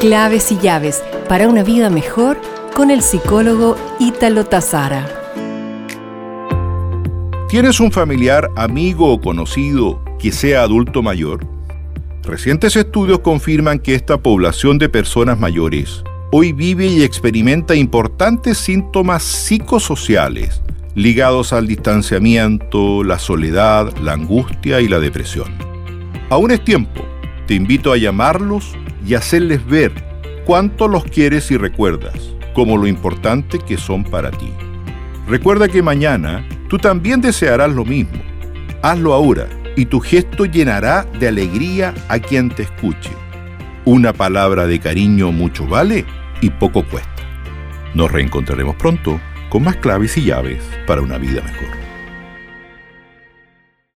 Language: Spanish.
Claves y llaves para una vida mejor con el psicólogo Ítalo Tazara. ¿Tienes un familiar, amigo o conocido que sea adulto mayor? Recientes estudios confirman que esta población de personas mayores hoy vive y experimenta importantes síntomas psicosociales ligados al distanciamiento, la soledad, la angustia y la depresión. Aún es tiempo, te invito a llamarlos y hacerles ver cuánto los quieres y recuerdas, como lo importante que son para ti. Recuerda que mañana tú también desearás lo mismo. Hazlo ahora y tu gesto llenará de alegría a quien te escuche. Una palabra de cariño mucho vale y poco cuesta. Nos reencontraremos pronto con más claves y llaves para una vida mejor.